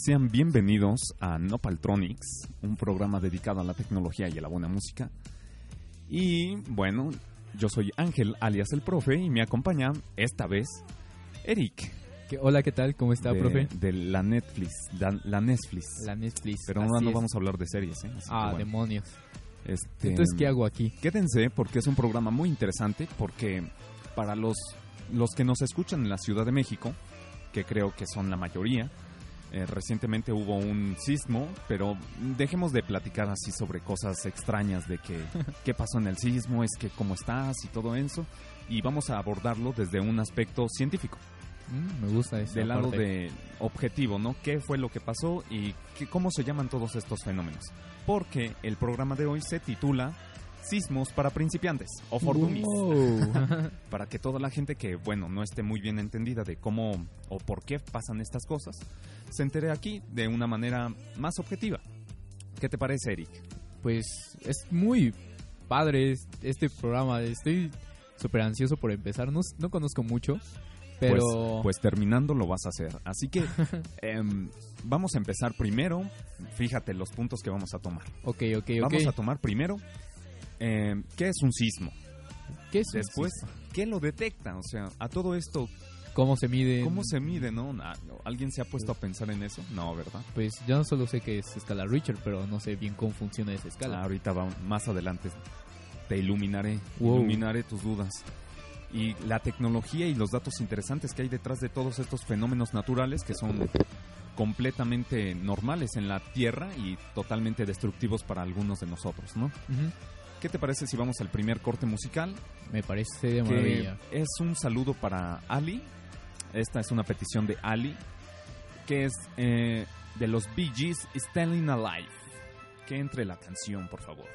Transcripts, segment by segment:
Sean bienvenidos a Nopaltronics, un programa dedicado a la tecnología y a la buena música. Y bueno, yo soy Ángel, alias el profe, y me acompaña esta vez Eric. hola, ¿qué tal? ¿Cómo está, profe? De la Netflix, la, Netflix. La Netflix. Pero ahora no vamos a hablar de series, ¿eh? ah, demonios. Este, Entonces, ¿qué hago aquí? Quédense porque es un programa muy interesante porque para los, los que nos escuchan en la Ciudad de México, que creo que son la mayoría, eh, recientemente hubo un sismo, pero dejemos de platicar así sobre cosas extrañas de que qué pasó en el sismo, es que cómo estás y todo eso, y vamos a abordarlo desde un aspecto científico. Mm, me gusta esa Del lado de objetivo, ¿no? ¿Qué fue lo que pasó y qué, cómo se llaman todos estos fenómenos? Porque el programa de hoy se titula Sismos para principiantes o for para que toda la gente que, bueno, no esté muy bien entendida de cómo o por qué pasan estas cosas, se entere aquí de una manera más objetiva. ¿Qué te parece, Eric? Pues es muy padre este programa. Estoy súper ansioso por empezar. No, no conozco mucho, pero... Pues, pues, terminando lo vas a hacer. Así que em, vamos a empezar primero. Fíjate los puntos que vamos a tomar. Ok, ok, ok. Vamos a tomar primero eh, ¿qué es un sismo? ¿Qué es Después, ¿qué lo detecta? O sea, a todo esto... ¿Cómo se mide? ¿Cómo se mide, no? ¿Alguien se ha puesto a pensar en eso? No, ¿verdad? Pues yo solo sé que es escala Richard, pero no sé bien cómo funciona esa escala. Ah, ahorita va, más adelante te iluminaré, iluminaré tus dudas. Y la tecnología y los datos interesantes que hay detrás de todos estos fenómenos naturales que son completamente normales en la Tierra y totalmente destructivos para algunos de nosotros, ¿no? ¿Qué te parece si vamos al primer corte musical? Me parece de maravilla. Es un saludo para Ali. Esta es una petición de Ali, que es eh, de los Bee Gees, Standing Alive. Que entre la canción, por favor.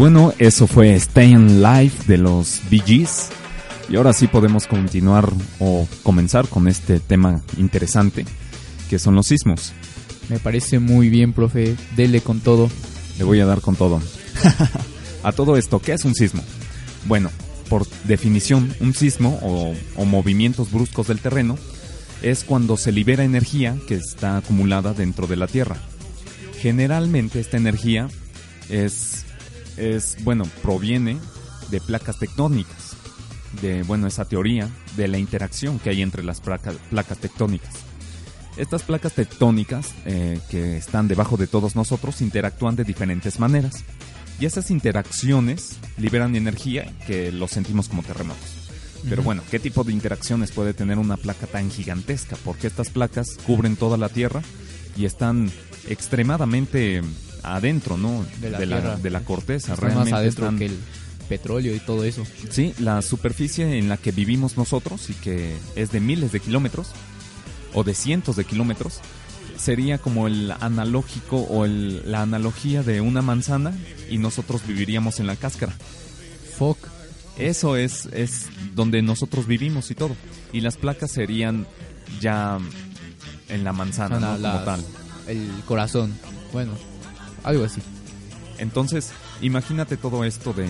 Bueno, eso fue Staying Live de los Bee Gees. Y ahora sí podemos continuar o comenzar con este tema interesante, que son los sismos. Me parece muy bien, profe. Dele con todo. Le voy a dar con todo. a todo esto, ¿qué es un sismo? Bueno, por definición, un sismo o, o movimientos bruscos del terreno es cuando se libera energía que está acumulada dentro de la Tierra. Generalmente esta energía es, es bueno, proviene de placas tectónicas, de, bueno, esa teoría de la interacción que hay entre las placas, placas tectónicas. Estas placas tectónicas eh, que están debajo de todos nosotros interactúan de diferentes maneras y esas interacciones liberan energía que lo sentimos como terremotos. Pero bueno, ¿qué tipo de interacciones puede tener una placa tan gigantesca? Porque estas placas cubren toda la Tierra y están extremadamente adentro, ¿no? De la de, la, tierra. de la corteza. Está más Realmente adentro están- que el petróleo y todo eso. Sí, la superficie en la que vivimos nosotros y que es de miles de kilómetros o de cientos de kilómetros sería como el analógico o el- la analogía de una manzana y nosotros viviríamos en la cáscara. Fuck. Eso es, es donde nosotros vivimos y todo. Y las placas serían ya en la manzana, Como tal. El corazón. Bueno, algo así. Entonces, imagínate todo esto de,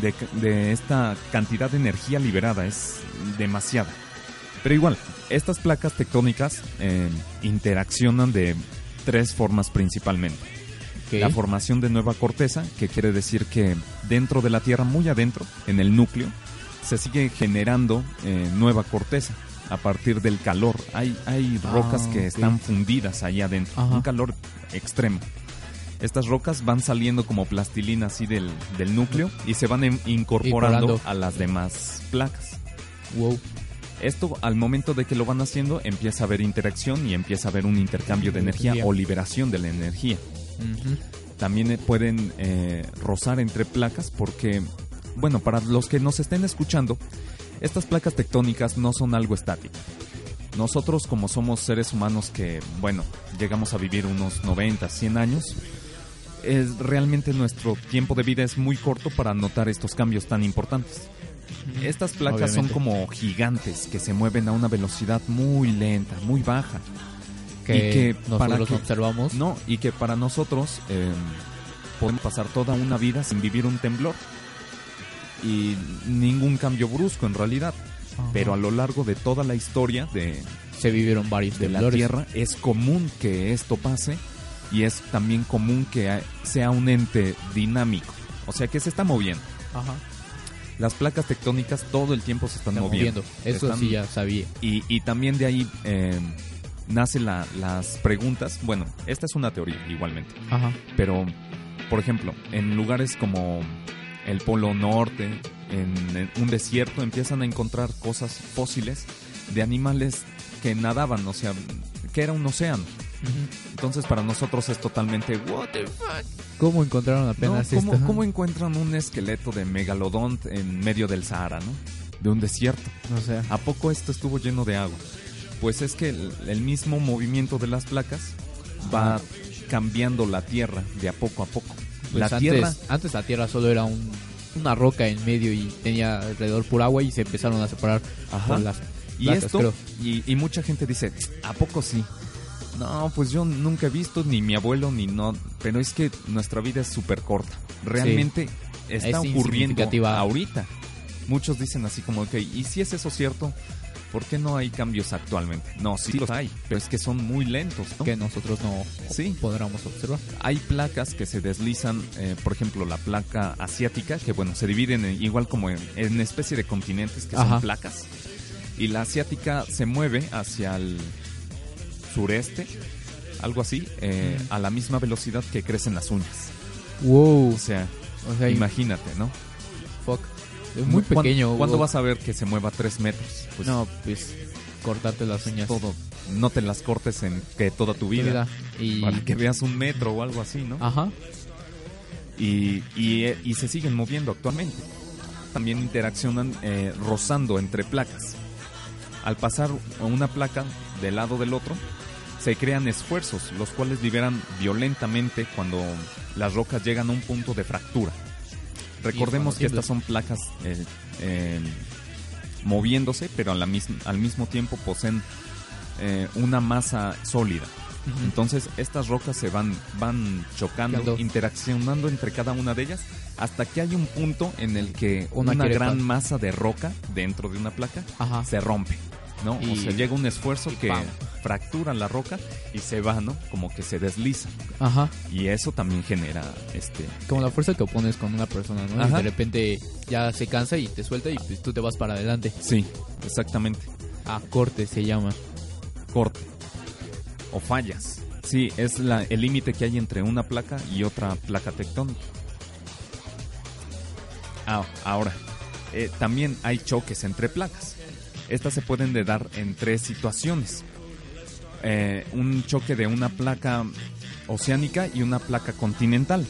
de, de esta cantidad de energía liberada, es demasiada. Pero igual, estas placas tectónicas eh, interaccionan de tres formas principalmente. La formación de nueva corteza, que quiere decir que dentro de la Tierra, muy adentro, en el núcleo, se sigue generando eh, nueva corteza a partir del calor. Hay, hay Ah, rocas que ok. están fundidas ahí adentro, Ajá. un calor extremo. Estas rocas van saliendo como plastilina así del, del núcleo y se van incorporando a las demás placas. Wow. Esto al momento de que lo van haciendo empieza a haber interacción y empieza a haber un intercambio de energía Energía. o liberación de la energía también eh, pueden eh, rozar entre placas porque, bueno, para los que nos estén escuchando, estas placas tectónicas no son algo estático. Nosotros como somos seres humanos que, bueno, llegamos a vivir unos 90, 100 años, es, realmente nuestro tiempo de vida es muy corto para notar estos cambios tan importantes. Estas placas son como gigantes que se mueven a una velocidad muy lenta, muy baja. Que, Y que para nosotros que- observamos. No, y que para nosotros eh, podemos pasar toda una vida sin vivir un temblor. Y ningún cambio brusco en realidad. Ajá. Pero a lo largo de toda la historia de, se vivieron varios de la temblores. Tierra es común que esto pase y es también común que sea un ente dinámico. O sea que se está moviendo. Ajá. Las placas tectónicas todo el tiempo se están Está moviendo. moviendo. Eso Están- sí ya sabía. Y, y también de ahí eh, nacen la- las preguntas. Bueno, esta es una teoría igualmente. Ajá. Pero, por ejemplo, en lugares como el Polo Norte, en, en un desierto, empiezan a encontrar cosas fósiles de animales que nadaban, o sea, que era un océano. Entonces para nosotros es totalmente what the fuck? ¿Cómo encontraron ¿no? apenas ¿Cómo, esto? cómo encuentran un esqueleto de megalodón en medio del Sahara, no? De un desierto. O sea, ¿A poco esto estuvo lleno de agua? Pues es que el, el mismo movimiento de las placas va cambiando la tierra de a poco a poco. pues la antes, tierra antes la tierra solo era un, una roca en medio y tenía alrededor pura agua y se empezaron a separar Ajá. por las Y placas, esto, y mucha gente dice, ¿a poco sí? No, pues yo nunca he visto, ni mi abuelo, ni no. Pero es que nuestra vida es súper corta. Realmente está Es ocurriendo ahorita. Muchos dicen así como, ok, ¿y si es eso cierto? ¿Por qué no hay cambios actualmente? No, sí los hay, pero es que son muy lentos, ¿no? que nosotros no Sí. podríamos observar. Hay placas que se deslizan, eh, por ejemplo, la placa asiática, que bueno, se dividen en- igual como en, en especie de continentes que Ajá. son placas. Y la asiática se mueve hacia el sureste, algo así, eh, a la misma velocidad que crecen las uñas. Wow. O sea, O sea, imagínate, ¿no? fuck. Es muy ¿Cuán- pequeño. ¿Cuándo vas a ver que se mueva tres metros? Pues no, pues cortarte las uñas. todo. No te las cortes en que toda tu vida. Y... Para que veas un metro o algo así, ¿no? Ajá. y, y, eh, y se siguen moviendo actualmente. También interaccionan eh, rozando entre placas. Al pasar una placa del lado del otro, se crean esfuerzos, los cuales liberan violentamente cuando las rocas llegan a un punto de fractura. recordemos que estas son placas eh, eh, moviéndose, pero a la misma, al mismo tiempo poseen eh, una masa sólida. Entonces estas rocas se van, van chocando, interaccionando entre cada una de ellas hasta que hay un punto en el que Una gran masa de roca dentro de una placa Ajá. se rompe, ¿no? Y- o sea, llega un esfuerzo que ¡pam! fractura la roca y se va, ¿no? Como que se desliza. Ajá. Y eso también genera este Como la fuerza que opones con una persona, ¿no? Y de repente ya se cansa y te suelta y pues tú te vas para adelante. Sí, exactamente. A corte se llama. Corte. O fallas. Sí, es la, el límite que hay entre una placa y otra placa tectónica. Ah, ahora, eh, también hay choques entre placas. Estas se pueden de dar en tres situaciones. Eh, un choque de una placa oceánica y una placa continental.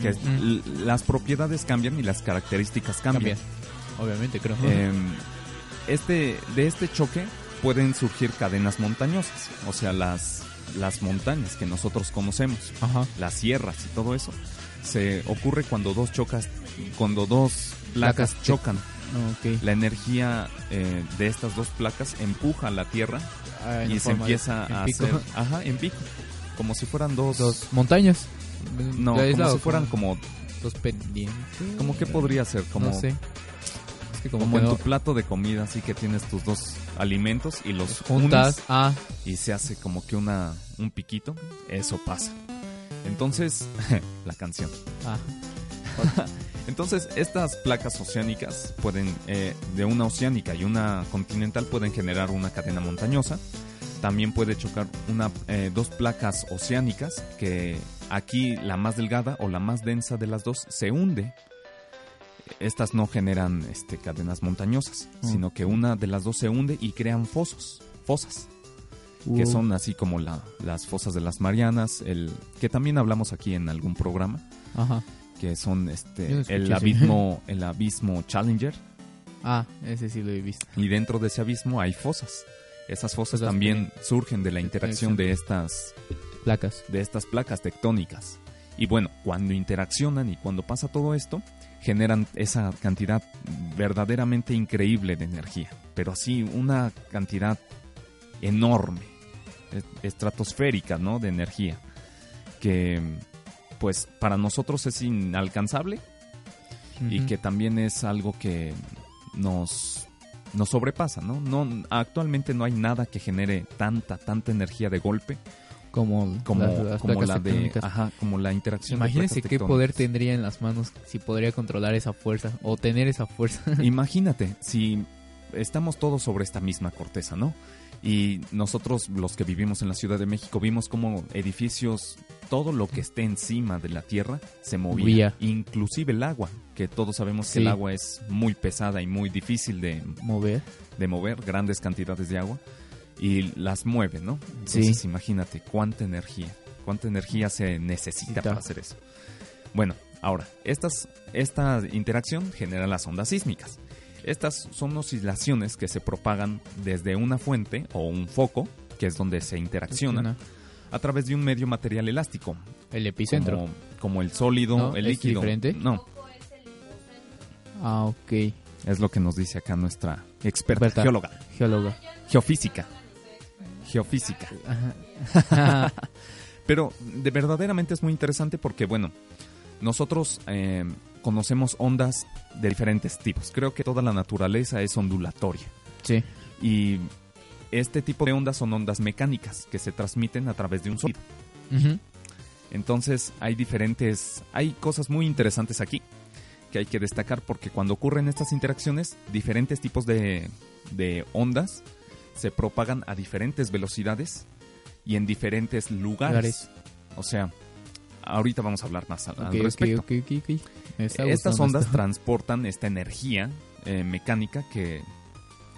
Que Mm. las propiedades cambian y las características cambian. Cambia. Obviamente, creo. Eh, este, de este choque pueden surgir cadenas montañosas, o sea, las, las montañas que nosotros conocemos, Ajá. las sierras y todo eso, se ocurre cuando dos chocas, cuando dos placas Placas chocan. La energía eh, de estas dos placas empuja a la tierra Ah, y se de- empieza en a pico. hacer, ajá, en pico, como si fueran dos, Dos montañas. no, como si fueran como, dos pendientes. como que podría ser, como, no sé. Es que como, como en no- tu plato de comida, así que tienes tus dos alimentos y los juntas. unes Ah, y se hace como que una un piquito, eso pasa. Entonces, la canción. ah. Entonces, estas placas oceánicas pueden, eh, de una oceánica y una continental, pueden generar una cadena montañosa. También puede chocar una, eh, dos placas oceánicas, que aquí la más delgada o la más densa de las dos se hunde. Estas no generan este, cadenas montañosas, Mm. sino que una de las dos se hunde y crean fosos, fosas. que Uh, son así como la- las fosas de las Marianas, el que también hablamos aquí en algún programa, Ajá. Que son este no escuché el abismo, el abismo Challenger Ah, ese sí lo he visto. y dentro de ese abismo hay fosas. Esas fosas también surgen de la interacción de estas Placas. de estas placas tectónicas. Y bueno, cuando interaccionan y cuando pasa todo esto, generan esa cantidad verdaderamente increíble de energía, pero así una cantidad enorme, es- estratosférica, ¿no? De energía, que pues para nosotros es inalcanzable y que también es algo que nos nos sobrepasa, ¿no? No actualmente no hay nada que genere tanta tanta energía de golpe como, como, las, las como la de ajá, como la interacción Imagínense qué poder tendría en las manos si podría controlar esa fuerza o tener esa fuerza. Imagínate si estamos todos sobre esta misma corteza, ¿no? Y nosotros los que vivimos en la Ciudad de México vimos como edificios, todo lo que esté encima de la tierra se movía, inclusive el agua, que todos sabemos que el agua es muy pesada y muy difícil de, Mover. de mover, grandes cantidades de agua y las mueve, ¿no? Entonces Sí. imagínate cuánta energía, cuánta energía se necesita Necesita. para hacer eso. Bueno, ahora, estas, esta interacción genera las ondas sísmicas. Estas son oscilaciones que se propagan desde una fuente o un foco, que es donde se interaccionan, a través de un medio material elástico, El epicentro. como, como el sólido, ¿No? el ¿Es líquido. diferente? No, Ah, ok. es lo que nos dice acá nuestra experta geóloga, Geóloga. geofísica. Geofísica. Ajá. Pero de verdaderamente es muy interesante porque, bueno, nosotros eh, conocemos ondas de diferentes tipos. Creo que toda la naturaleza es ondulatoria. sí. Y este tipo de ondas son ondas mecánicas que se transmiten a través de un sonido. Entonces hay diferentes, hay cosas muy interesantes aquí que hay que destacar porque cuando ocurren estas interacciones, diferentes tipos de, de ondas se propagan a diferentes velocidades y en diferentes lugares. Lugares. O sea, ahorita vamos a hablar más al, respecto. Estas ondas esto. transportan esta energía eh, mecánica que,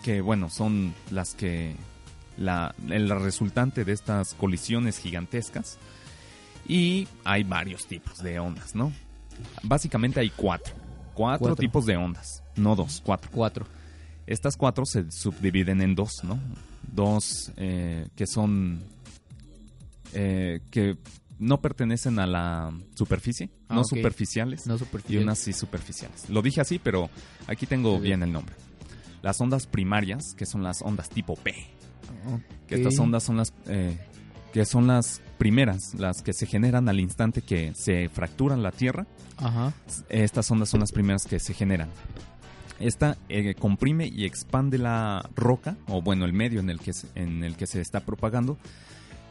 que, bueno, son las que... La, el resultante de estas colisiones gigantescas. Y hay varios tipos de ondas, ¿no? Básicamente hay cuatro. Cuatro, Cuatro. tipos de ondas, no dos, cuatro. Cuatro. Estas cuatro se subdividen en dos, ¿no? Dos eh, que son... eh, que no pertenecen a la superficie, Ah, no superficiales, No y superficial. unas sí superficiales. Lo dije así, pero aquí tengo Sí. bien el nombre. Las ondas primarias, que son las ondas tipo P, que estas ondas son las eh, que son las primeras, las que se generan al instante que se fractura la Tierra. Ajá. Estas ondas son las primeras que se generan. Esta eh, comprime y expande la roca, o bueno, el medio en el, que en el que se está propagando,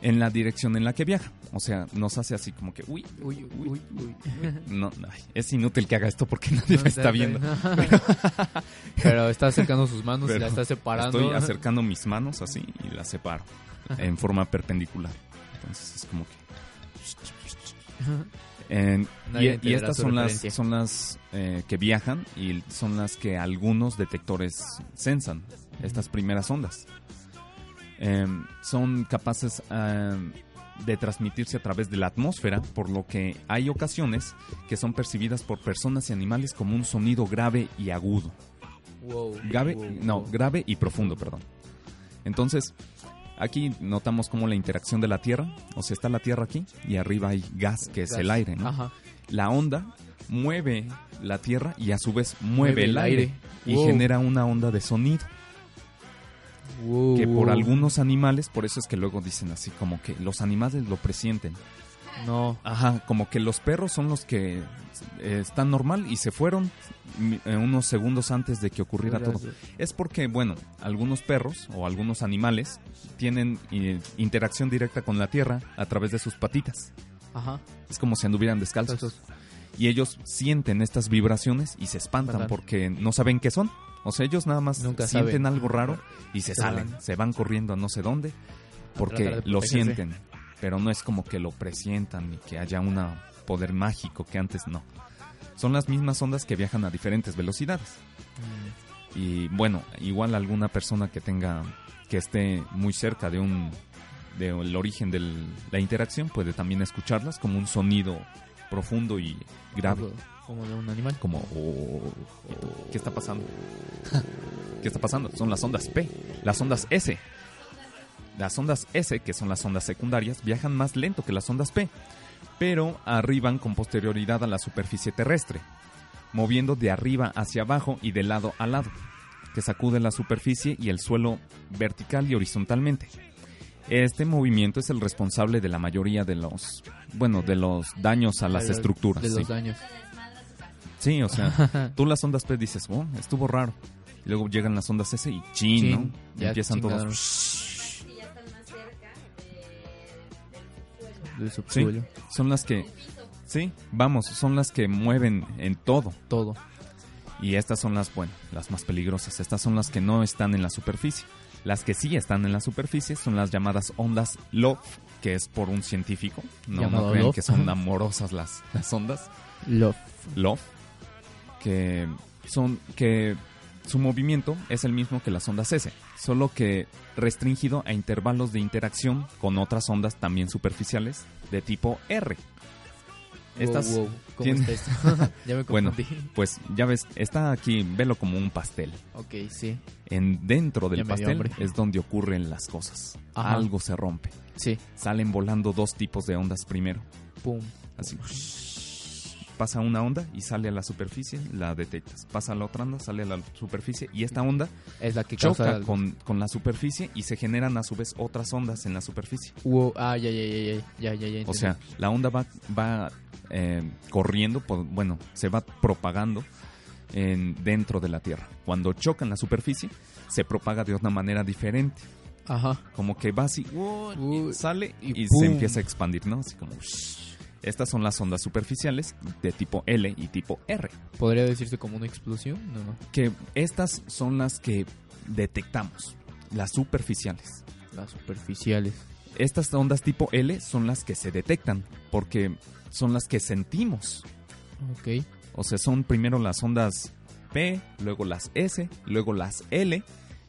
en la dirección en la que viaja. O sea, nos hace así como que, uy, Uy, uy, uy. uy. no, ay, es inútil que haga esto porque nadie me está viendo. Pero está acercando sus manos y la está separando. Estoy acercando mis manos así y las separo en forma perpendicular. Entonces es como que... En- y, y estas son las, son las eh, que viajan y son las que algunos detectores sensan, estas primeras ondas. Em, son capaces em, de transmitirse a través de la atmósfera, por lo que hay ocasiones que son percibidas por personas y animales como un sonido grave y agudo. Wow, Grave, wow, no, wow. grave y profundo, perdón. Entonces, aquí notamos como la interacción de la Tierra, o sea, está la Tierra aquí y arriba hay gas, que es el aire, ¿no? Ajá. La onda mueve la Tierra y a su vez mueve, Mueve el aire, aire. y genera una onda de sonido Wow, que por algunos animales, por eso es que luego dicen así como que los animales lo presienten. No. Ajá, como que los perros son los que eh, están normal y se fueron mi- eh, unos segundos antes de que ocurriera todo. Es porque, bueno, algunos perros o algunos animales tienen eh, interacción directa con la tierra a través de sus patitas. Ajá. Es como si anduvieran descalzos. Y ellos sienten estas vibraciones y se espantan Espantan. porque no saben qué son. O sea, ellos nada más Nunca sienten saben. algo raro y se, salen, van. se van corriendo a no sé dónde porque de lo sienten. Pero no es como que lo presientan ni que haya un poder mágico que antes no. Son las mismas ondas que viajan a diferentes velocidades. Mm, Y bueno, igual alguna persona que tenga que esté muy cerca de un del origen de la interacción puede también escucharlas como un sonido profundo y grave, Como, de un animal. como "Oh", tú, ¿qué está pasando? ¿Qué está pasando? Son las ondas P, las ondas S. Las ondas S, que son las ondas secundarias, viajan más lento que las ondas P, pero arriban con posterioridad a la superficie terrestre, moviendo de arriba hacia abajo y de lado a lado, que sacude la superficie y el suelo vertical y horizontalmente. Este movimiento es el responsable de la mayoría de los, bueno, de los daños a las De los- estructuras. De sí. los daños. Sí, o sea, tú las ondas P dices, oh, estuvo raro. Y luego llegan las ondas S y chin, Chin, ¿no? ya Empiezan chingaron. todos. que ya están más cerca de- Del Sí, subsuelo. son las que, sí, vamos, son las que mueven en todo. Todo. Y estas son las, bueno, las más peligrosas. Estas son las que no están en la superficie. Las que sí están en la superficie son las llamadas ondas LOF, que es por un científico. No, no crean Love. que son amorosas las, las ondas. Love. LOF, que son que su movimiento es el mismo que las ondas S, solo que restringido a intervalos de interacción con otras ondas también superficiales de tipo R. Estas, Wow, wow. ¿Cómo tienen- está esto? ya me Bueno. pues ya ves, está aquí, velo como un pastel. Ok, sí. En dentro del pastel es donde ocurren las cosas. Ajá. Algo se rompe. Sí. Salen volando dos tipos de ondas primero. Pum. Así. Pasa una onda y sale a la superficie, la detectas. Pasa la otra onda, sale a la superficie y esta onda Es la que choca con, con la superficie y se generan a su vez otras ondas en la superficie. Wow. Ah, ya, ya, ya, ya. Ya, ya, ya. O sea, la onda va, va eh, corriendo, por- bueno, se va propagando en, dentro de la Tierra. Cuando choca en la superficie, se propaga de una manera diferente. Ajá. Como que va así, ¡uh! y sale y, y se empieza a expandir, ¿no? Así como... Estas son las ondas superficiales de tipo L y tipo R. ¿Podría decirse como una explosión? No, no. Que estas son las que detectamos, las superficiales. Las superficiales. Estas ondas tipo L son las que se detectan porque son las que sentimos. Ok. O sea, son primero las ondas P, luego las S, luego las L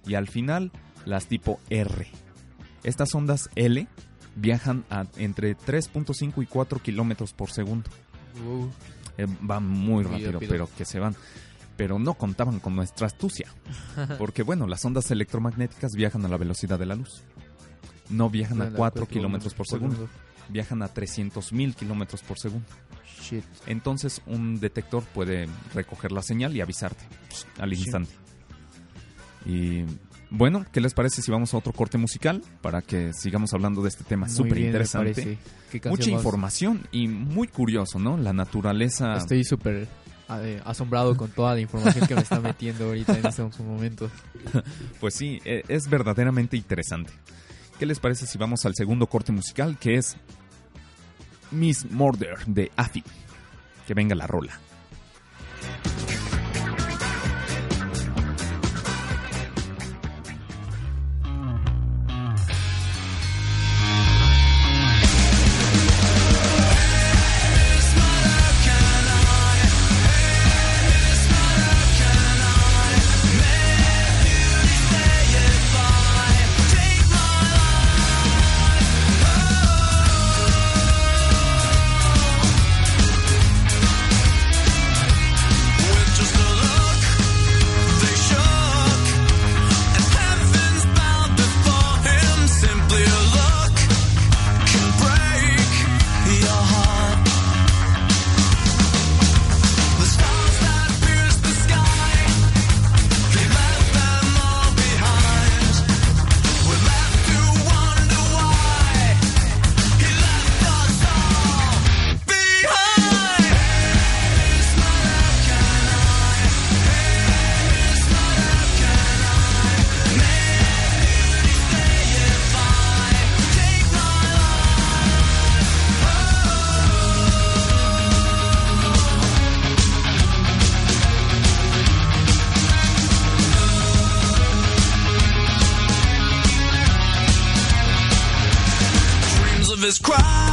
y al final las tipo R. Estas ondas L viajan a entre 3.5 y 4 kilómetros por segundo. Eh, van muy rápido, rápido. pero que se van. Pero no contaban con nuestra astucia. Porque bueno, las ondas electromagnéticas viajan a la velocidad de la luz. No viajan a 4 kilómetros por segundo. viajan a 300.000 kilómetros por segundo. Shit. Entonces un detector puede recoger la señal y avisarte al Sí. instante. Y bueno, ¿qué les parece si vamos a otro corte musical para que sigamos hablando de este tema súper interesante? parece. ¿Qué canción Mucha información y muy curioso, ¿no? La naturaleza. Estoy súper eh, asombrado con toda la información que me está metiendo ahorita en estos momentos. Pues sí, e- es verdaderamente interesante. ¿Qué les parece si vamos al segundo corte musical que es Miss Murder de Afi? Que venga la rola. is cry.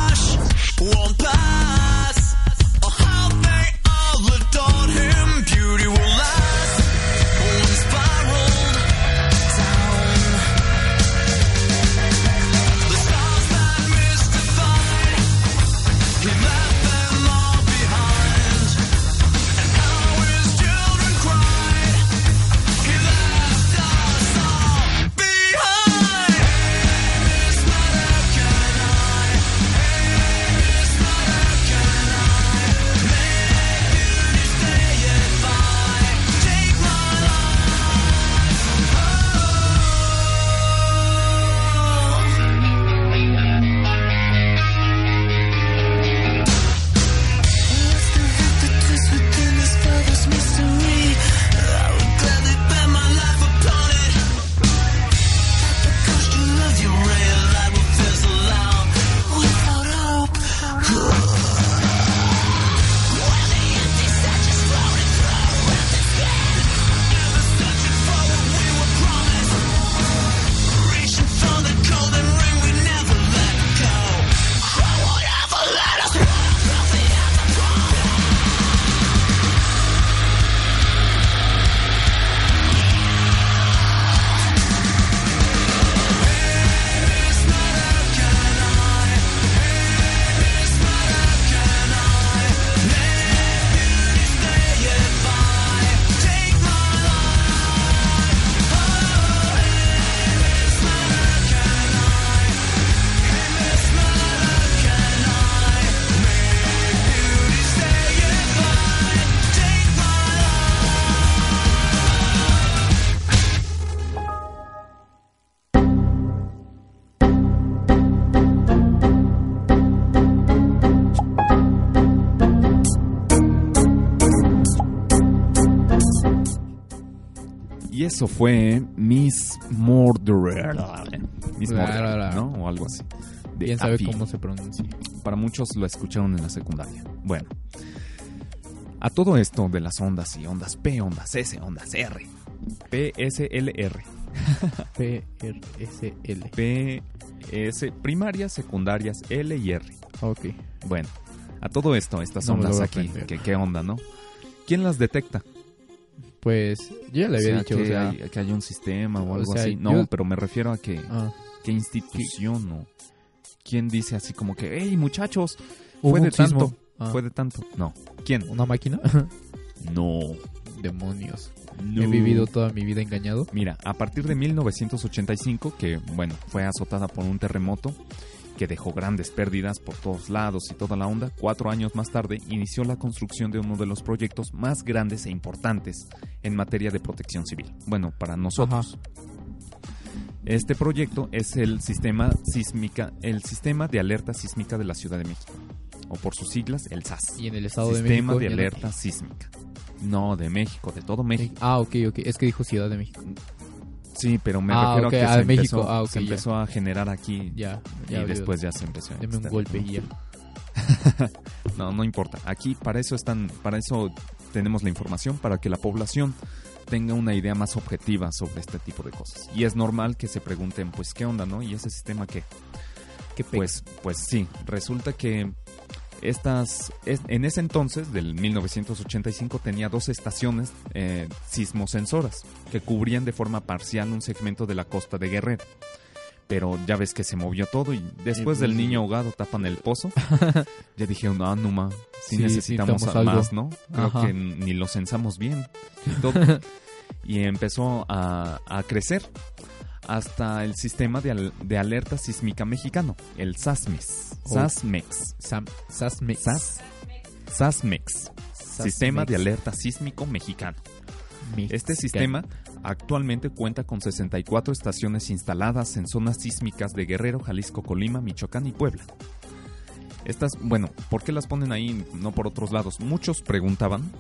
Fue Miss Murderer. Miss Murderer. ¿no? O algo así. De ¿Quién sabe cómo se pronuncia? Para muchos lo escucharon en la secundaria. Bueno. A todo esto de las ondas y ondas P, ondas S, ondas R. PSLR. P-R-S-L. PS primarias, secundarias, L y R. Ok. Bueno, a todo esto, estas No ondas aquí. ¿qué, qué onda, no? ¿Quién las detecta? Pues yo ya le O había sea, dicho, que, o sea, hay, que haya un sistema o o algo sea, así. No, yo- pero me refiero a que ah, qué institución o quién dice así como que, hey muchachos, fue de sismo. tanto, Ah, fue de tanto. No, ¿quién? ¿Una máquina? No, Demonios. no. He vivido toda mi vida engañado. Mira, a partir de 1985, que bueno, fue azotada por un terremoto que dejó grandes pérdidas por todos lados y toda la onda, cuatro años más tarde inició la construcción de uno de los proyectos más grandes e importantes en materia de protección civil. Bueno, para nosotros. Este proyecto es el sistema sísmica, el sistema de alerta sísmica de la Ciudad de México, o por sus siglas, el SAS. Y en el Estado de sistema México. de y en- alerta sísmica. No, de México, de todo México. Ah, ok, ok. Es que dijo Ciudad de México. Sí, pero me Ah, refiero a que ah, se, México. empezó, Ah, se empezó a generar aquí y después ya se empezó a Deme un golpe ya. No, no importa. Aquí para eso están, para eso tenemos la información para que la población tenga una idea más objetiva sobre este tipo de cosas. Y es normal que se pregunten, pues, ¿qué onda, no? ¿Y ese sistema qué? Qué Pues, pues sí, resulta que estas, es- en ese entonces, del 1985, tenía dos estaciones eh, sismosensoras que cubrían de forma parcial un segmento de la costa de Guerrero. Pero ya ves que se movió todo y después del niño ahogado tapan el pozo. ya dijeron, no, no, ma, sí, Sí, necesitamos necesitamos a- algo". más, ¿no? Creo Ajá. que ni lo censamos bien. Y, todo. y empezó a, a crecer hasta el sistema de, al- de alerta sísmica mexicano, el SASMEX. Oh. SASMEX. Sam, Sasmex. SAS, SASMEX. Sistema de alerta sísmico mexicano. Este sistema actualmente cuenta con 64 estaciones instaladas en zonas sísmicas de Guerrero, Jalisco, Colima, Michoacán y Puebla. Estas, bueno, ¿por qué las ponen ahí, no por otros lados? Muchos preguntaban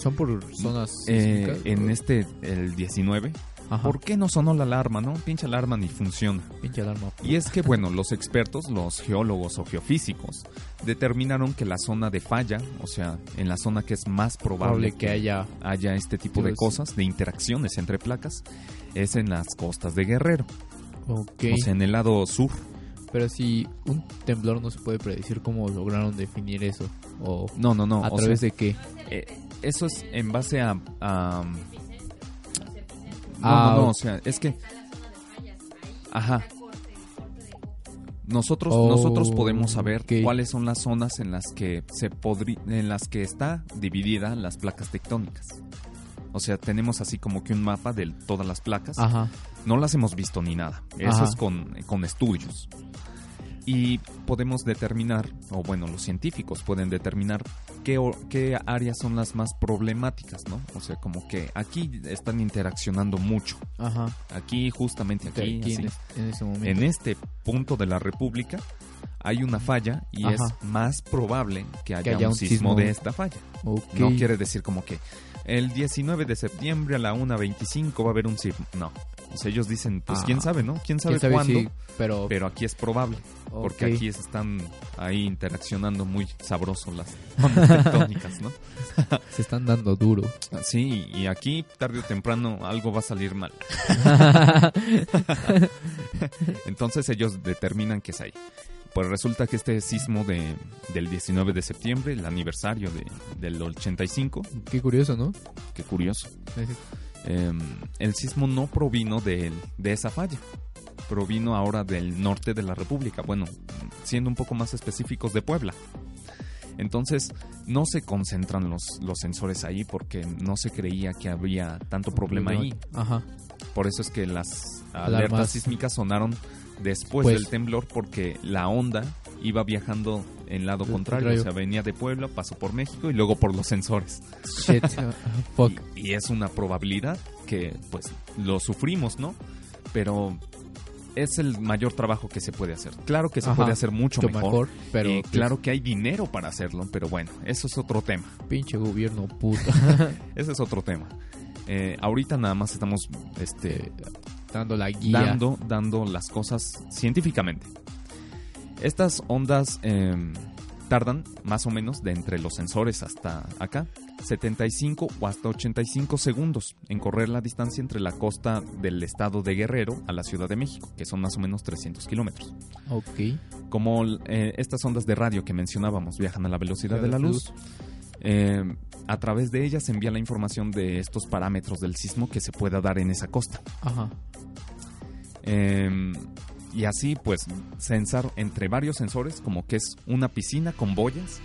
Son por zonas eh, sísmicas, en este, el 19, Ajá. ¿por qué no sonó la alarma, no? Pinche alarma ni funciona. Pinche alarma. Y es que, bueno, los expertos, los geólogos o geofísicos, determinaron que la zona de falla, o sea, en la zona que es más probable, Probable que haya. haya este tipo de cosas, de interacciones entre placas, es en las costas de Guerrero, Ok. o sea, en el lado sur. Pero si un temblor no se puede predecir, ¿cómo lograron definir eso? ¿O No, no, no. a o través sea, de qué? eh, eso es en base a... a- no, Ah, no, no, ok. o sea, es que... Ajá. Nosotros, Oh, nosotros podemos saber cuáles son las zonas en las que se podri- en las que está dividida las placas tectónicas. O sea, tenemos así como que un mapa de todas las placas. Ajá. No las hemos visto ni nada. Eso Ajá. es con, con estudios. Y podemos determinar, o bueno, los científicos pueden determinar qué, qué áreas son las más problemáticas, ¿no? O sea, como que aquí están interaccionando mucho. Ajá. Aquí, justamente aquí, Aquí así. en, es- en ese momento. en este punto de la República, hay una falla y Ajá. es más probable que haya, haya un, un sismo, sismo. de esta falla. No quiere decir como que el 19 de septiembre a la 1.25 va a haber un sismo. No. Sea, ellos dicen, pues Ah. quién sabe, ¿no? ¿Quién sabe, ¿Quién sabe cuándo? si- pero, Pero aquí es probable. Porque aquí están ahí interaccionando muy sabroso las ondas tectónicas, ¿no? se están dando duro. Sí, y aquí tarde o temprano algo va a salir mal. Entonces ellos determinan que es ahí. Pues resulta que este sismo de, del 19 de septiembre, el aniversario de, del 85, Qué curioso, ¿no? qué curioso, eh, el sismo no provino de, de esa falla, provino ahora del norte de la República, bueno, siendo un poco más específicos de Puebla. Entonces, no se concentran los, los sensores ahí porque no se creía que había tanto problema ahí. Ajá. Por eso es que las Alarmas. alertas sísmicas sonaron después Pues- del temblor porque la onda iba viajando en lado contrario. contrario. O sea, venía de Puebla, pasó por México y luego por los sensores. Shit. Fuck. Y, y es una probabilidad que pues lo sufrimos, ¿no? Pero es el mayor trabajo que se puede hacer. Claro que se Ajá, puede hacer mucho mejor. mejor, pero y pues, claro que hay dinero para hacerlo, pero bueno, eso es otro tema. pinche gobierno puto. Ese es otro tema. Eh, ahorita nada más estamos este, dando la guía. dando, dando las cosas científicamente. Estas ondas eh, tardan más o menos de entre los sensores hasta acá 75 o hasta 85 segundos en correr la distancia entre la costa del estado de Guerrero a la Ciudad de México, que son más o menos 300 kilómetros. Ok. Como eh, estas ondas de radio que mencionábamos viajan a la velocidad de la luz, eh, a través de ellas se envía la información de estos parámetros del sismo que se pueda dar en esa costa. Ajá. Eh, y así, pues, sensar entre varios sensores, como que es una piscina con boyas,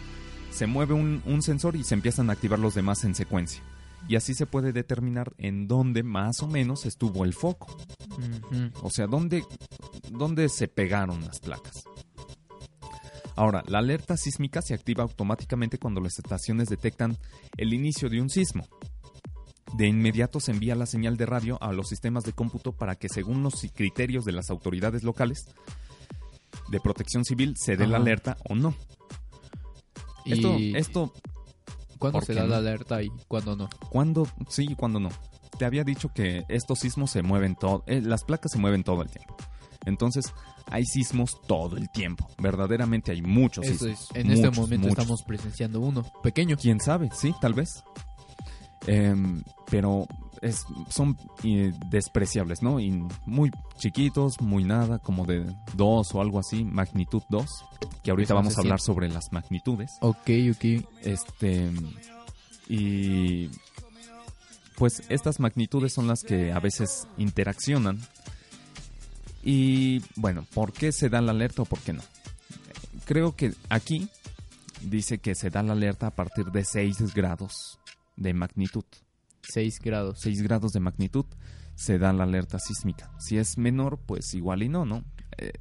se mueve un, un sensor y se empiezan a activar los demás en secuencia. Y así se puede determinar en dónde más o menos estuvo el foco. O sea, dónde, dónde se pegaron las placas. Ahora, la alerta sísmica se activa automáticamente cuando las estaciones detectan el inicio de un sismo. De inmediato se envía la señal de radio a los sistemas de cómputo para que, según los criterios de las autoridades locales de protección civil, se dé la alerta o no. Y Esto, esto, ¿Cuándo ¿por se da no? la alerta y cuándo no? ¿cuándo sí y cuándo no? Te había dicho que estos sismos se mueven todo, eh, las placas se mueven todo el tiempo. Entonces, hay sismos todo el tiempo. Verdaderamente hay muchos Eso sismos. es. En este momento muchos. estamos presenciando uno, pequeño. quién sabe, sí, tal vez. Em, pero es, son eh, despreciables, ¿no? Y muy chiquitos, muy nada, como de 2 o algo así, magnitud 2, que ahorita vamos a hablar sobre las magnitudes. Ok, ok. Este y pues estas magnitudes son las que a veces interaccionan. Y bueno, ¿por qué se da la alerta o por qué no? Creo que aquí dice que se da la alerta a partir de 6 grados de magnitud. 6 grados. 6 grados de magnitud se da la alerta sísmica. Si es menor, pues igual y no, ¿no? Eh,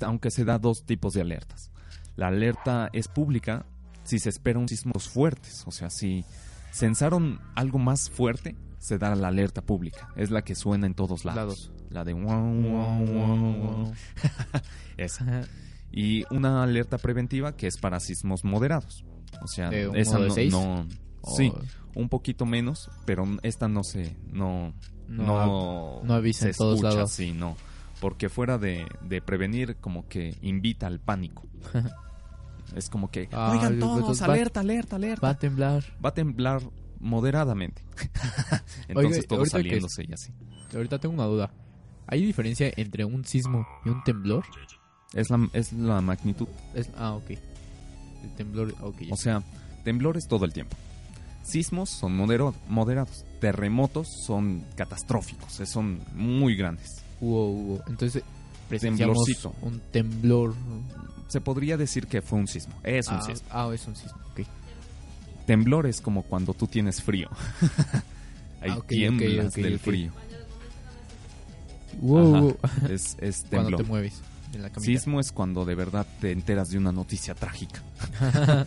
aunque se da dos tipos de alertas. La alerta es pública si se espera un sismo fuertes, o sea, si censaron algo más fuerte, se da la alerta pública. Es la que suena en todos lados. Lados. La de wow, wow, wow, wow. Esa. Y una alerta preventiva que es para sismos moderados. O sea, ¿De un esa no, no- O- sí, un poquito menos, pero esta no se no No no, no avisa se en todos escucha, lados. sí, no, porque fuera de, de prevenir como que invita al pánico. es como que, Ah, oigan todos, va- alerta, alerta, alerta. Va a temblar. Va a temblar moderadamente. Entonces Oiga, todos ahorita que- saliéndose y así. Ahorita tengo una duda. ¿Hay diferencia entre un sismo y un temblor? Es la, es la magnitud. Es- ah, ok. El temblor, ok. O sea, temblores todo el tiempo. Sismos son modero- moderados. Terremotos son catastróficos. eh, Son muy grandes. Hubo, hubo. Entonces, presenciamos Temblorcito. un temblor. Se podría decir que fue un sismo. Es un ah, sismo. ah, es un sismo, ok. Temblor es como cuando tú tienes frío. Ahí Ah, ok, ok, tiemblas del frío. Wow, Ajá. Es, es Cuando temblor. te mueves en la camita. Sismo es cuando de verdad te enteras de una noticia trágica.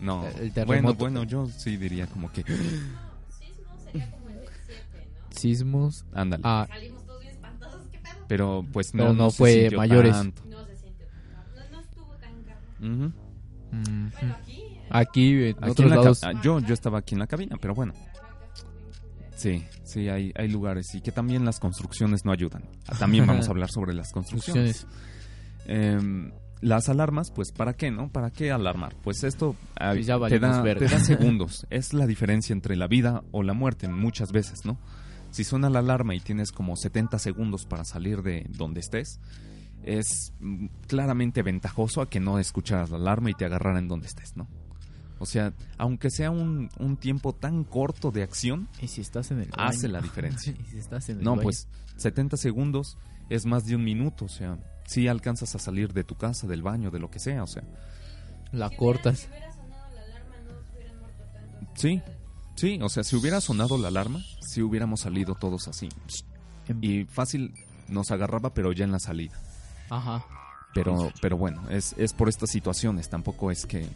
No, El bueno, terremoto. bueno, yo sí diría como que, Sismos. ándale. Ah, Salimos todos bien espantados, ¿qué pedo? pero pues no, Pero no se fue mayores. tanto. No se sintió. No, no estuvo tan caro. Mm, aquí, aquí, en Aquí otros en la ca- lados. ah, yo, yo estaba aquí en la cabina, pero bueno. Sí, sí, hay, hay lugares y que también las construcciones no ayudan. También vamos a hablar sobre las construcciones. Construcciones. Las alarmas, pues ¿para qué, no? ¿Para qué alarmar? Pues esto ah, Pues ya te, da, verga. te da segundos. es la diferencia entre la vida o la muerte muchas veces, ¿no? Si suena la alarma y tienes como 70 segundos para salir de donde estés, es mm, claramente ventajoso a que no escucharas la alarma y te agarraran donde estés, ¿no? O sea, aunque sea un, un tiempo tan corto de acción, ¿Y si estás en el hace la diferencia. ¿Y si estás en el No, baño? pues 70 segundos es más de un minuto, o sea, si alcanzas a salir de tu casa, del baño, de lo que sea, o sea, La cortas. si hubiera sonado la alarma, no muerto tanto. sí, sí, o sea, si hubiera sonado la alarma, si hubiéramos salido todos así. En- Y fácil nos agarraba, pero ya en la salida. Ajá. Pero, pero bueno, es, es por estas situaciones, tampoco es que,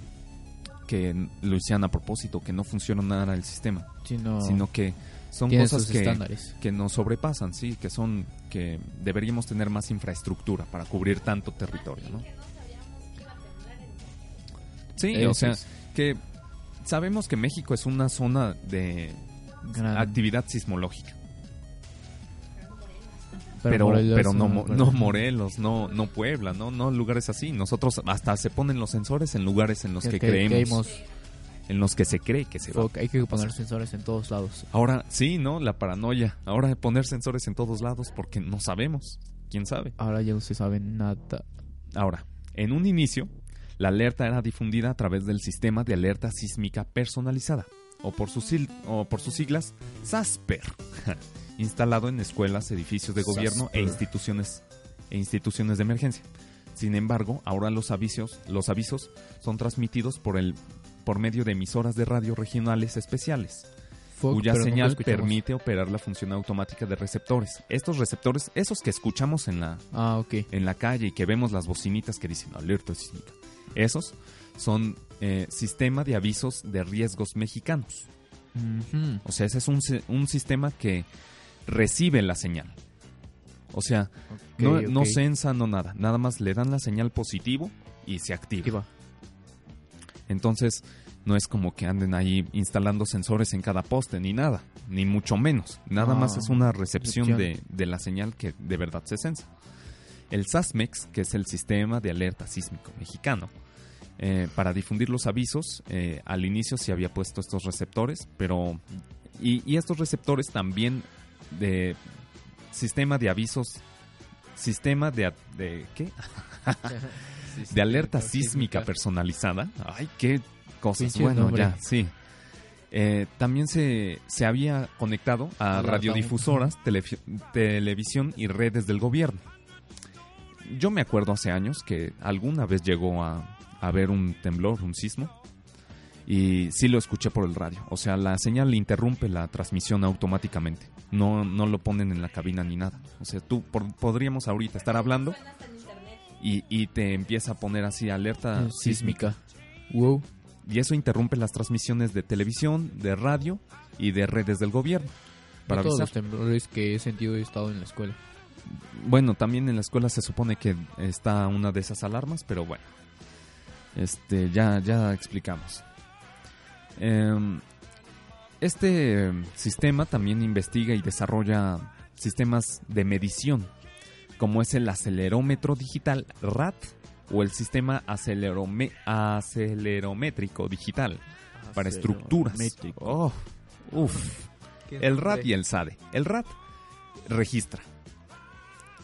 que lo hicieran a propósito, que no funciona nada el sistema, Sino, sino que son tiene cosas que, estándares. que nos sobrepasan, sí, que son que deberíamos tener más infraestructura para cubrir tanto territorio, ¿no? Sí, Eso o sea, es. que sabemos que México es una zona de Gran- actividad sismológica, pero Morelos pero no, no, no Morelos, no no Puebla, no no lugares así. Nosotros hasta se ponen los sensores en lugares en los que, creemos, en los que se cree que se va. Fuck, hay que poner sensores en todos lados. Ahora sí, ¿no? La paranoia. Ahora poner sensores en todos lados porque no sabemos. ¿Quién sabe? Ahora ya no se sabe nada. Ahora, en un inicio, la alerta era difundida a través del sistema de alerta sísmica personalizada, o por sus, o por sus siglas, SASPER, instalado en escuelas, edificios de gobierno e SASPER. instituciones, e instituciones de emergencia. Sin embargo, ahora los avisos, los avisos son transmitidos por, el, por medio de emisoras de radio regionales especiales. Fuck, cuya señal permite operar la función automática de receptores. Estos receptores, esos que escuchamos en la, Ah, ok. en la calle y que vemos las bocinitas que dicen alerta sísmica, esos son eh, sistema de avisos de riesgos mexicanos. O sea, ese es un, un sistema que recibe la señal. O sea, no, Ok, no censa, no nada. Nada más le dan la señal positivo y se activa. Activa. Entonces, no es como que anden ahí instalando sensores en cada poste, ni nada, ni mucho menos. Nada Ah, más es una recepción de, de la señal que de verdad se sensa. El SASMEX, que es el Sistema de Alerta Sísmico Mexicano, eh, para difundir los avisos, eh, al inicio se había puesto estos receptores, pero... Y, y estos receptores también de sistema de avisos, sistema de... de ¿Qué? de alerta sísmica personalizada. Ay, qué cosas. Pinche bueno, nombre. ya, sí. Eh, también se, se había conectado a radiodifusoras, telefi- televisión y redes del gobierno. Yo me acuerdo hace años que alguna vez llegó a, a haber un temblor, un sismo, y sí lo escuché por el radio. O sea, la señal interrumpe la transmisión automáticamente. No, no lo ponen en la cabina ni nada. O sea, tú por- podríamos ahorita estar hablando y, y te empieza a poner así alerta Ah, sísmica. Wow. Y eso interrumpe las transmisiones de televisión, de radio y de redes del gobierno. Para todos avisar. los temblores que he sentido he estado en la escuela. Bueno, también en la escuela se supone que está una de esas alarmas, pero bueno. Este, ya, ya explicamos. Em, este em, sistema también investiga y desarrolla sistemas de medición, como es el acelerómetro digital RAT o el sistema acelerome- acelerométrico digital para estructuras. Oh, uf. El RAT y el SADE. El RAT registra.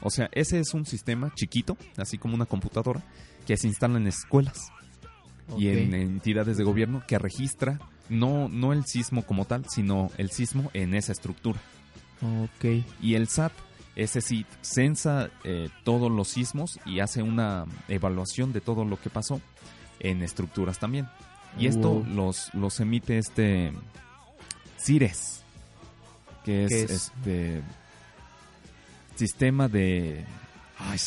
O sea, ese es un sistema chiquito, así como una computadora, que se instala en escuelas y en entidades de gobierno que registra no, no el sismo como tal, sino el sismo en esa estructura. Ok. Y el SAT, ese sí, censa eh, todos los sismos y hace una evaluación de todo lo que pasó en estructuras también. Y esto Wow. los, los emite este CIRES, que es, este sistema de... Ay,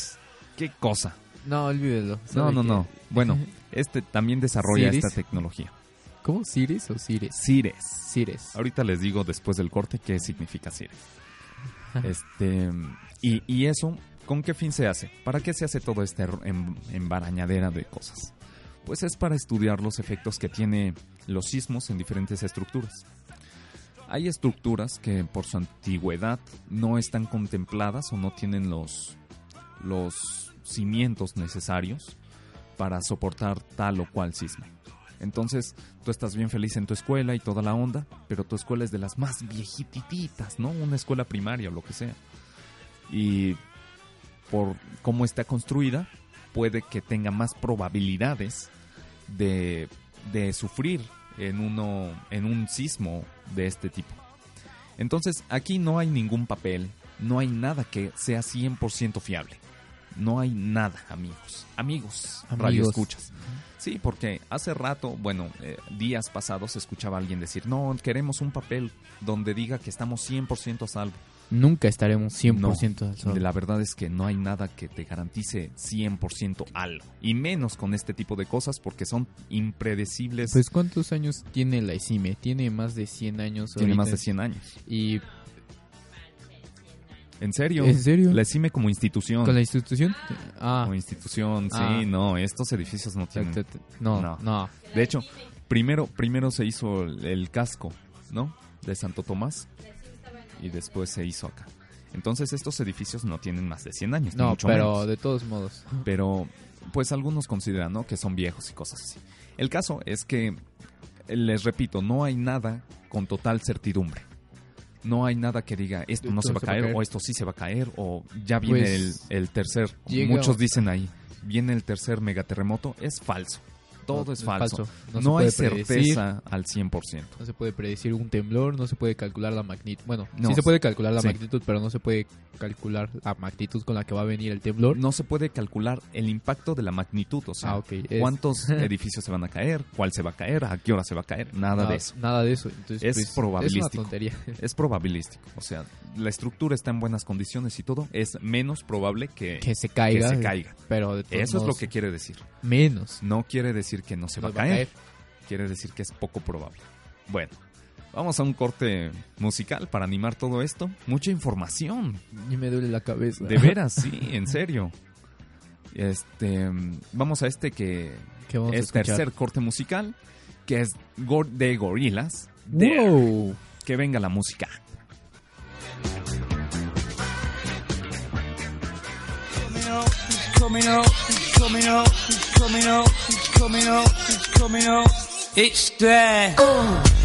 qué cosa. No, olvídelo. No, ¿Sabe no, no. Bueno, este también desarrolla ¿Ciris? esta tecnología. ¿Cómo? ¿Ciris o Cires? CIRES. Cires. Ahorita les digo después del corte qué significa CIRES. Este, y, y eso, ¿con qué fin se hace? ¿Para qué se hace todo este em- embarañadera de cosas? Pues es para estudiar los efectos que tiene los sismos en diferentes estructuras. Hay estructuras que por su antigüedad no están contempladas o no tienen los, los cimientos necesarios para soportar tal o cual sismo. Entonces, tú estás bien feliz en tu escuela y toda la onda, pero tu escuela es de las más viejititas, ¿no? Una escuela primaria o lo que sea. Y por cómo está construida, puede que tenga más probabilidades de, de sufrir en, uno, en un sismo de este tipo. Entonces, aquí no hay ningún papel, no hay nada que sea 100% fiable. No hay nada, amigos. Amigos, radio Amigos. escuchas. Sí, porque hace rato, bueno, eh, días pasados escuchaba a alguien decir, no, queremos un papel donde diga que estamos 100% a salvo. Nunca estaremos 100% al sol. La verdad es que no hay nada que te garantice 100% algo. Y menos con este tipo de cosas porque son impredecibles. Pues ¿cuántos años tiene la ICIME? Tiene más de 100 años tiene ahorita. más de 100 años. Y ¿En serio? ¿En serio? La CIME como institución. con la institución... Ah, Como institución, Ah. sí, no, estos edificios no tienen... no, No. no, De hecho, primero, primero se hizo el, casco, ¿no? De Santo Tomás y después se hizo acá. Entonces estos edificios no tienen más de 100 años, No, mucho pero menos. de todos modos. Pero pues algunos consideran, ¿no? Que son viejos y cosas así. El caso es que, les repito, no hay nada con total certidumbre. No hay nada que diga esto no se va a caer, o esto sí se va a caer o ya viene Pues, el, el tercer. llega- Muchos dicen ahí, viene el tercer megaterremoto. Es falso. Todo es falso. No, No, hay predecir, certeza al 100%. No se puede predecir un temblor, no se puede calcular la magnitud. Bueno, No, sí se puede calcular la sí. magnitud, pero no se puede calcular la magnitud con la que va a venir el temblor. No se puede calcular el impacto de la magnitud, o sea, ah, cuántos edificios se van a caer, cuál se va a caer, a qué hora se va a caer, nada de eso. Nada de eso. Entonces, Es pues, Es probabilístico. una tontería. Es probabilístico, o sea, la estructura está en buenas condiciones y todo, es menos probable que, que se que caiga. se caiga. Pero Eso es lo que quiere decir. Menos. No quiere decir que no se va a caer, quiere decir que es poco probable. Bueno, vamos a un corte musical para animar todo esto. Mucha información, Y me duele la cabeza. de veras, sí, en serio. Este, vamos a este que ¿Qué vamos a es escuchar? tercer corte musical, que es de Gorilas. ¡Wow! Que venga la música. coming up, coming up, it's coming up, it's coming up, it's coming up. It's there. You've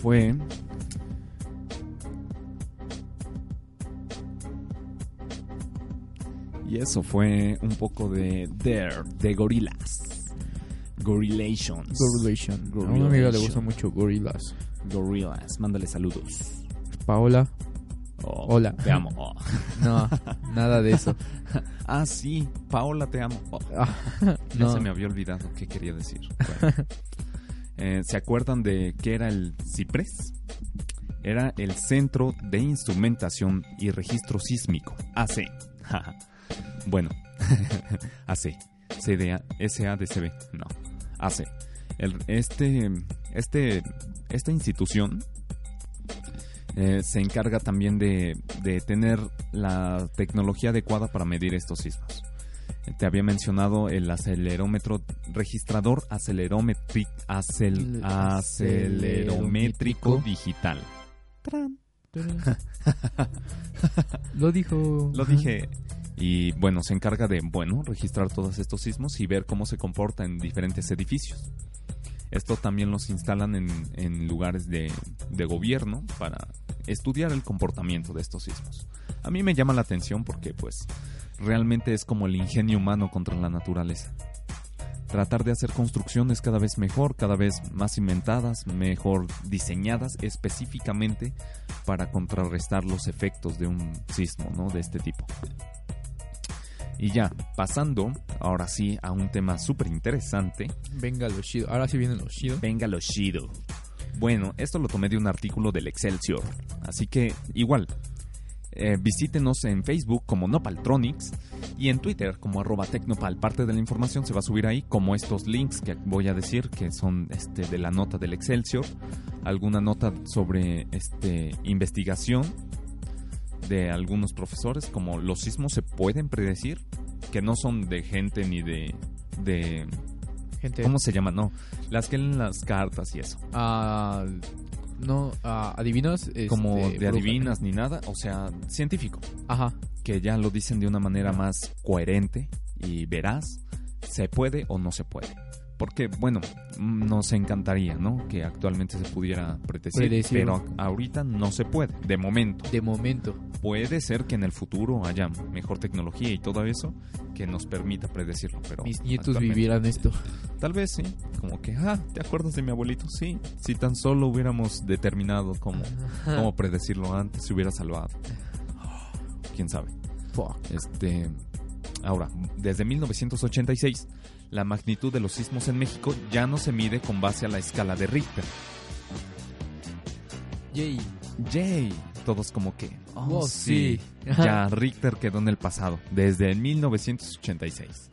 fue. Y eso fue un poco de Dare, de Gorillaz. Gorillations. Gorillation. A una amiga le gusta mucho Gorillaz. Gorillaz. Mándale saludos. Paola. Oh, Hola. Te amo. Oh. No, nada de eso. Ah, sí. Paola, te amo. Oh. Ah, Ya no. se me había olvidado qué quería decir. Bueno. Eh, ¿Se acuerdan de qué era el CIPRES? Era el Centro de Instrumentación y Registro Sísmico, AC. Bueno, AC. CDA, SADCB, no, AC. El- este, este, esta institución eh, se encarga también de tener la tecnología adecuada para medir estos sismos. Te había mencionado el acelerómetro registrador acelerometri- acel- El acelerométrico digital. Lo dijo. Lo dije. Y bueno, se encarga de, bueno, registrar todos estos sismos y ver cómo se comporta en diferentes edificios. Esto también los instalan en, en lugares de, de gobierno para estudiar el comportamiento de estos sismos. A mí me llama la atención porque pues realmente es como el ingenio humano contra la naturaleza. Tratar de hacer construcciones cada vez mejor, cada vez más inventadas, mejor diseñadas específicamente para contrarrestar los efectos de un sismo, ¿no? De este tipo. Y ya, pasando ahora sí a un tema súper interesante. Venga, lo chido. Ahora sí vienen los chido. Venga lo chido. Bueno, esto lo tomé de un artículo del Excelsior. Así que, igual, eh, visítenos en Facebook como Nopaltronics y en Twitter como arroba Tecnopal. Parte de la información se va a subir ahí, como estos links que voy a decir, que son este, de la nota del Excelsior. Alguna nota sobre este, investigación de algunos profesores, como los sismos se pueden predecir, que no son de gente ni de... de Gente. ¿Cómo se llama? No, las que leen las cartas y eso. Ah, no, ah, adivinas. Este, Como de bruja. adivinas ni nada, o sea, científico, Ajá. que ya lo dicen de una manera más coherente y veraz, se puede o no se puede. Porque, bueno, nos encantaría, ¿no? Que actualmente se pudiera predecir, Predecir. pero ahorita no se puede, de momento. De momento. Puede ser que en el futuro haya mejor tecnología y todo eso que nos permita predecirlo, pero... Mis nietos vivieran esto. Tal vez sí, como que, ah, ¿te acuerdas de mi abuelito? Sí, si tan solo hubiéramos determinado cómo, cómo predecirlo antes, se hubiera salvado. ¿Quién sabe? Fuck. Este, ahora, desde 1986, la magnitud de los sismos en México ya no se mide con base a la escala de Richter. Yay. Yay, todos como que, oh, Oh, sí, sí. ya Richter quedó en el pasado, desde 1986.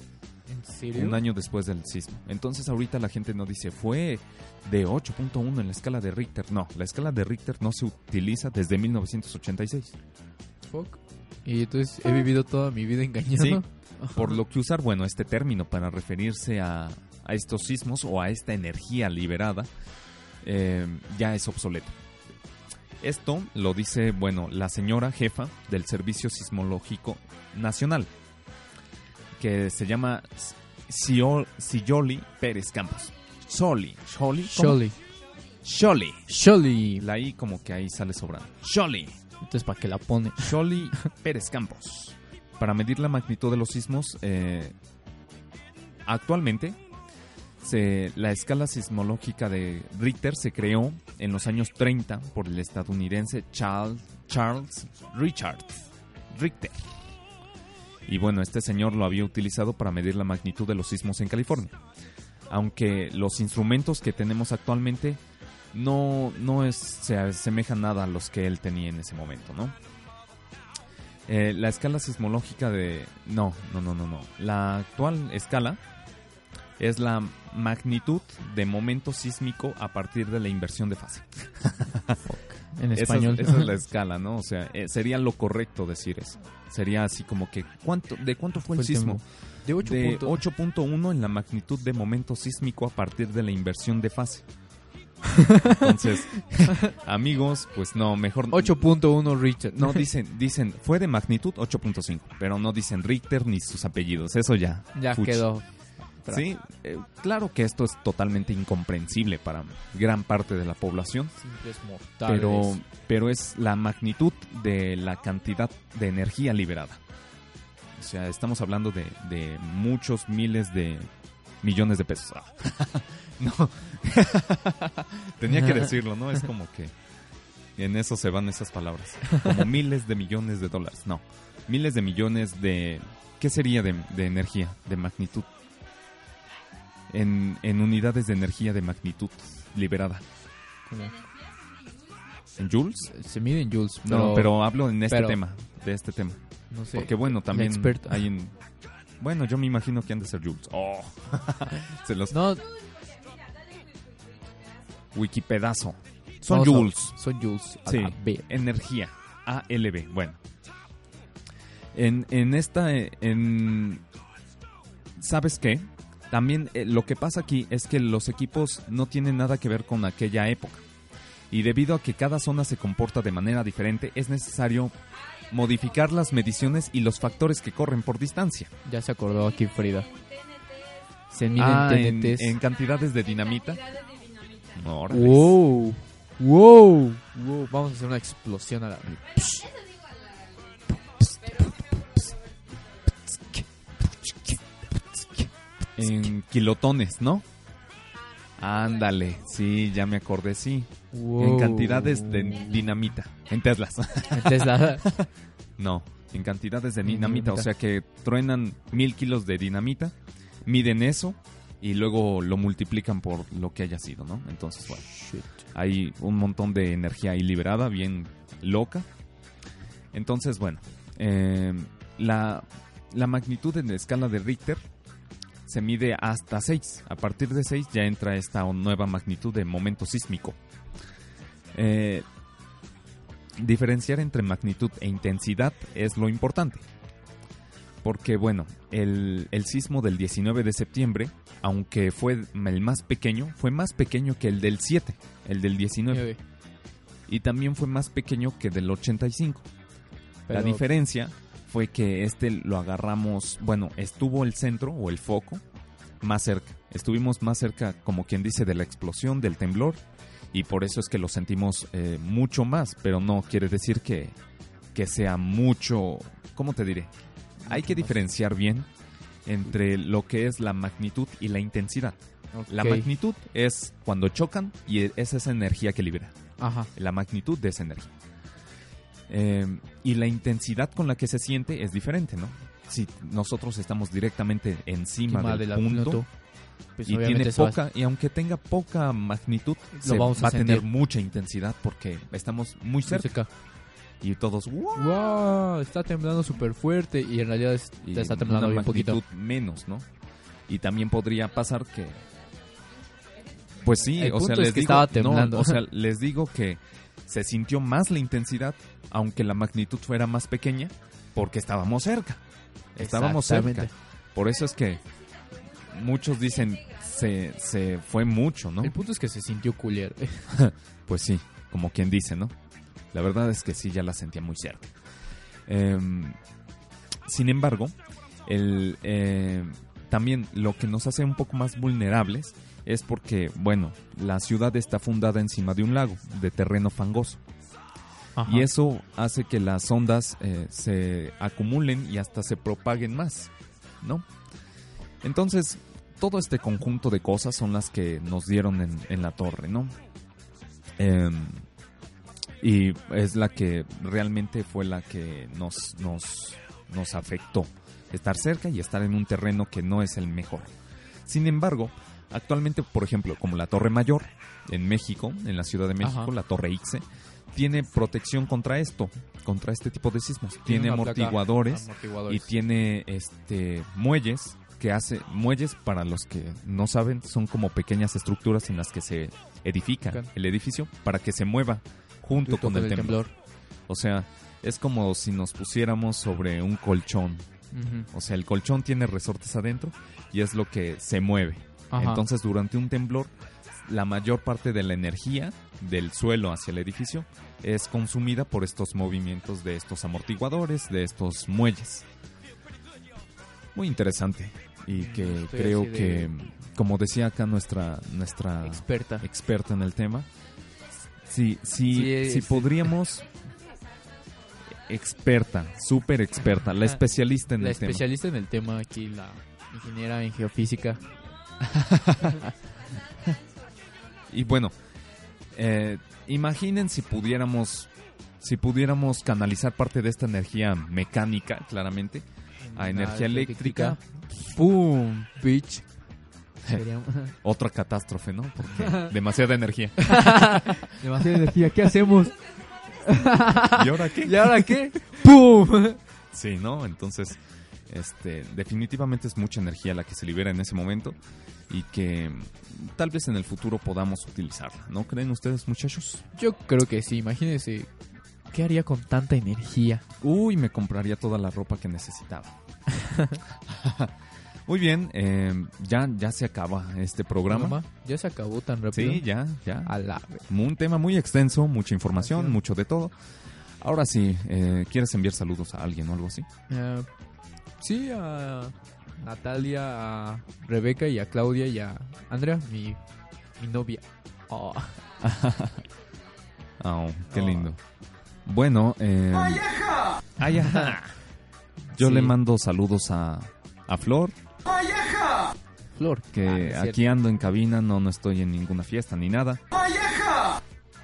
¿En serio? un año después del sismo. Entonces ahorita la gente no dice fue de 8.1 en la escala de Richter. No, la escala de Richter no se utiliza desde 1986. Fuck. Y entonces he vivido toda mi vida engañado. Sí. Por lo que usar, bueno, este término para referirse a, a estos sismos o a esta energía liberada eh, ya es obsoleto. Esto lo dice, bueno, la señora jefa del Servicio Sismológico Nacional, que se llama Sio- Siyoli Pérez Campos. Soli. Soli. Surely. Soli. Surely. La I como que ahí sale sobrando. Soli. Entonces, ¿para qué la pone? Soli Pérez Campos. Para medir la magnitud de los sismos, eh, actualmente se- la escala sismológica de Richter se creó en los años 30 por el estadounidense Charles, Charles Richard Richter. Y bueno, este señor lo había utilizado para medir la magnitud de los sismos en California. Aunque los instrumentos que tenemos actualmente no, no es, se asemejan nada a los que él tenía en ese momento, ¿no? Eh, la escala sismológica de... No, no, no, no, no. La actual escala es la magnitud de momento sísmico a partir de la inversión de fase. En Esa es- español. Esa, es la escala, ¿no? O sea, eh, sería lo correcto decir eso. Sería así como que, ¿cuánto, ¿de cuánto fue el Fue el sismo? De 8 De puntos. 8.1 en la magnitud de momento sísmico a partir de la inversión de fase. Entonces, amigos, pues no, mejor 8.1 Richard. no dicen, dicen, fue de magnitud 8.5, pero no dicen Richter ni sus apellidos, eso ya. ya fuchi. quedó. Sí, eh, claro que esto es totalmente incomprensible para gran parte de la población, Simples mortales. pero, pero es la magnitud de la cantidad de energía liberada. O sea, estamos hablando de, de muchos miles de millones de pesos. Ah. no, tenía que decirlo, ¿no? Es como que en eso se van esas palabras. Como miles de millones de dólares. No, miles de millones de... ¿Qué sería de, de energía, de magnitud? En, en unidades de energía de magnitud liberada. ¿En joules? Se mide en joules. no, pero hablo en este pero- tema, de este tema. no sé. Porque bueno, también hay en... Bueno, yo me imagino que han de ser joules. Oh. Se los... No, Wikipedazo. Son no, joules. Son joules. a Sí, B. energía. ALB. Bueno. En, en esta... En, ¿Sabes qué? También eh, lo que pasa aquí es que los equipos no tienen nada que ver con aquella época. Y debido a que cada zona se comporta de manera diferente, es necesario modificar las mediciones y los factores que corren por distancia. Ya se acordó aquí Frida. Se miden Ah, en, en cantidades de dinamita. Wow. Wow. Wow. Vamos a hacer una explosión a la. En kilotones, ¿no? Ándale, sí, ya me acordé, sí. En cantidades de dinamita. En Teslas. En Tesla. no, en cantidades de dinamita. Dinamita. O sea que truenan mil kilos de dinamita, miden eso y luego lo multiplican por lo que haya sido, ¿no? Entonces, bueno, Shit. hay un montón de energía ahí liberada, bien loca. Entonces, bueno, eh, la, la magnitud en la escala de Richter se mide hasta 6. A partir de 6 ya entra esta nueva magnitud de momento sísmico. Eh, diferenciar entre magnitud e intensidad es lo importante. Porque, bueno, el, el sismo del 19 de septiembre, aunque fue el más pequeño, fue más pequeño que el del 7, el del 19. Y también fue más pequeño que del 85. La Pero- diferencia fue que este lo agarramos, bueno, estuvo el centro o el foco más cerca. Estuvimos más cerca, como quien dice, de la explosión, del temblor, y por eso es que lo sentimos eh, mucho más, pero no quiere decir que, que sea mucho, ¿cómo te diré? Hay que diferenciar bien entre lo que es la magnitud y la intensidad. La magnitud es cuando chocan y es esa energía que libera Ajá. la magnitud de esa energía. Eh, y la intensidad con la que se siente es diferente, ¿no? Si nosotros estamos directamente encima del punto, pues y tiene poca, y aunque tenga poca magnitud, se vamos a va a tener mucha intensidad porque estamos muy cerca y todos ¡wow! Wow, está temblando súper fuerte y en realidad es- y está temblando una bien poquito. magnitud menos, ¿no? Y también podría pasar que pues sí, o sea, les digo, no, o sea, les digo que se sintió más la intensidad aunque la magnitud fuera más pequeña porque estábamos cerca. Estábamos cerca. Por eso es que muchos dicen se, se fue mucho, ¿no? El punto es que se sintió culero. Pues sí, como quien dice, ¿no? La verdad es que sí, ya la sentía muy cerca. Em, sin embargo, el, eh, también lo que nos hace un poco más vulnerables es porque, bueno, la ciudad está fundada encima de un lago de terreno fangoso. Y eso hace que las ondas eh, se acumulen y hasta se propaguen más, ¿no? Entonces, todo este conjunto de cosas son las que nos dieron en, en la torre, ¿no? Em, y es la que realmente fue la que nos, nos, nos afectó. Estar cerca y estar en un terreno que no es el mejor. Sin embargo, actualmente, por ejemplo, como la Torre Mayor en México, en la Ciudad de México, Ajá. la Torre Ixe, tiene protección contra esto, contra este tipo de sismos. Tiene, placa amortiguadores y amortiguadores. tiene este muelles que hace muelles para los que no saben son como pequeñas estructuras en las que se edifica el edificio para que se mueva junto con el, temblor. O sea, es como si nos pusiéramos sobre un colchón. O sea, el colchón tiene resortes adentro y es lo que se mueve. Ajá. Entonces, durante un temblor, la mayor parte de la energía del suelo hacia el edificio es consumida por estos movimientos de estos amortiguadores, de estos muelles. Muy interesante. Y que Estoy creo que, como decía acá nuestra, nuestra Experta. experta en el tema, si, si, Sí, si podríamos... Experta, súper experta, la especialista en La el tema. especialista en el tema aquí, la ingeniera en geofísica. Y bueno, eh, imaginen si pudiéramos, si pudiéramos canalizar parte de esta energía mecánica, claramente, a energía eléctrica. ¡Pum! Sería- Otra catástrofe, ¿no? Porque demasiada energía. Demasiada energía. ¿Qué hacemos? ¿Y ahora qué? ¿Y ahora qué? ¡Pum! Sí, ¿no? Entonces, este, definitivamente es mucha energía la que se libera en ese momento y que tal vez en el futuro podamos utilizarla. ¿No creen ustedes, muchachos? Yo creo que sí. Imagínense. ¿Qué haría con tanta energía? Uy, me compraría toda la ropa que necesitaba. Muy bien, eh, ya, ya se acaba este programa. Mamá, ya se acabó tan rápido. Sí, ya, ya. A la... Un tema muy extenso, mucha información, mucho de todo. Ahora sí, eh, ¿quieres enviar saludos a alguien o algo así? Eh, sí, a Natalia, a Rebeca y a Claudia y a Andrea, mi, mi novia. Oh. Oh, qué Oh. lindo. Bueno, eh, ¡Ay, ajá! Yo Sí. le mando saludos a, a Flor, Flor. que Ah, aquí cierto. ando en cabina, no, no estoy en ninguna fiesta ni nada.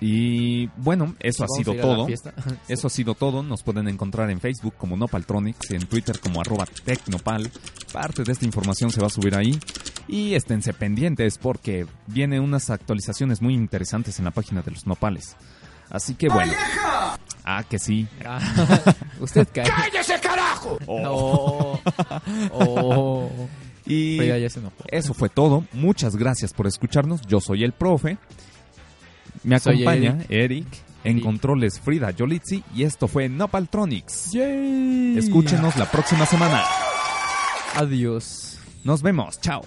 Y bueno, eso ha sido todo. Eso ha sido todo. Nos pueden encontrar en Facebook como Nopaltronics, en Twitter como arroba Tecnopal. Parte de esta información se va a subir ahí. Y esténse pendientes porque vienen unas actualizaciones muy interesantes en la página de los nopales. Así que bueno. Ah, que sí. Ah, Usted cae. ¡Cállese, carajo! Oh. Oh. Y Pero ya, ya se enojó. eso fue todo. Muchas gracias por escucharnos. Yo soy el profe. Me acompaña Eric. En Eric. controles Frida Yolitzi. Y esto fue Nopaltronics. Yay. Escúchenos la próxima semana. Adiós. Nos vemos. Chao.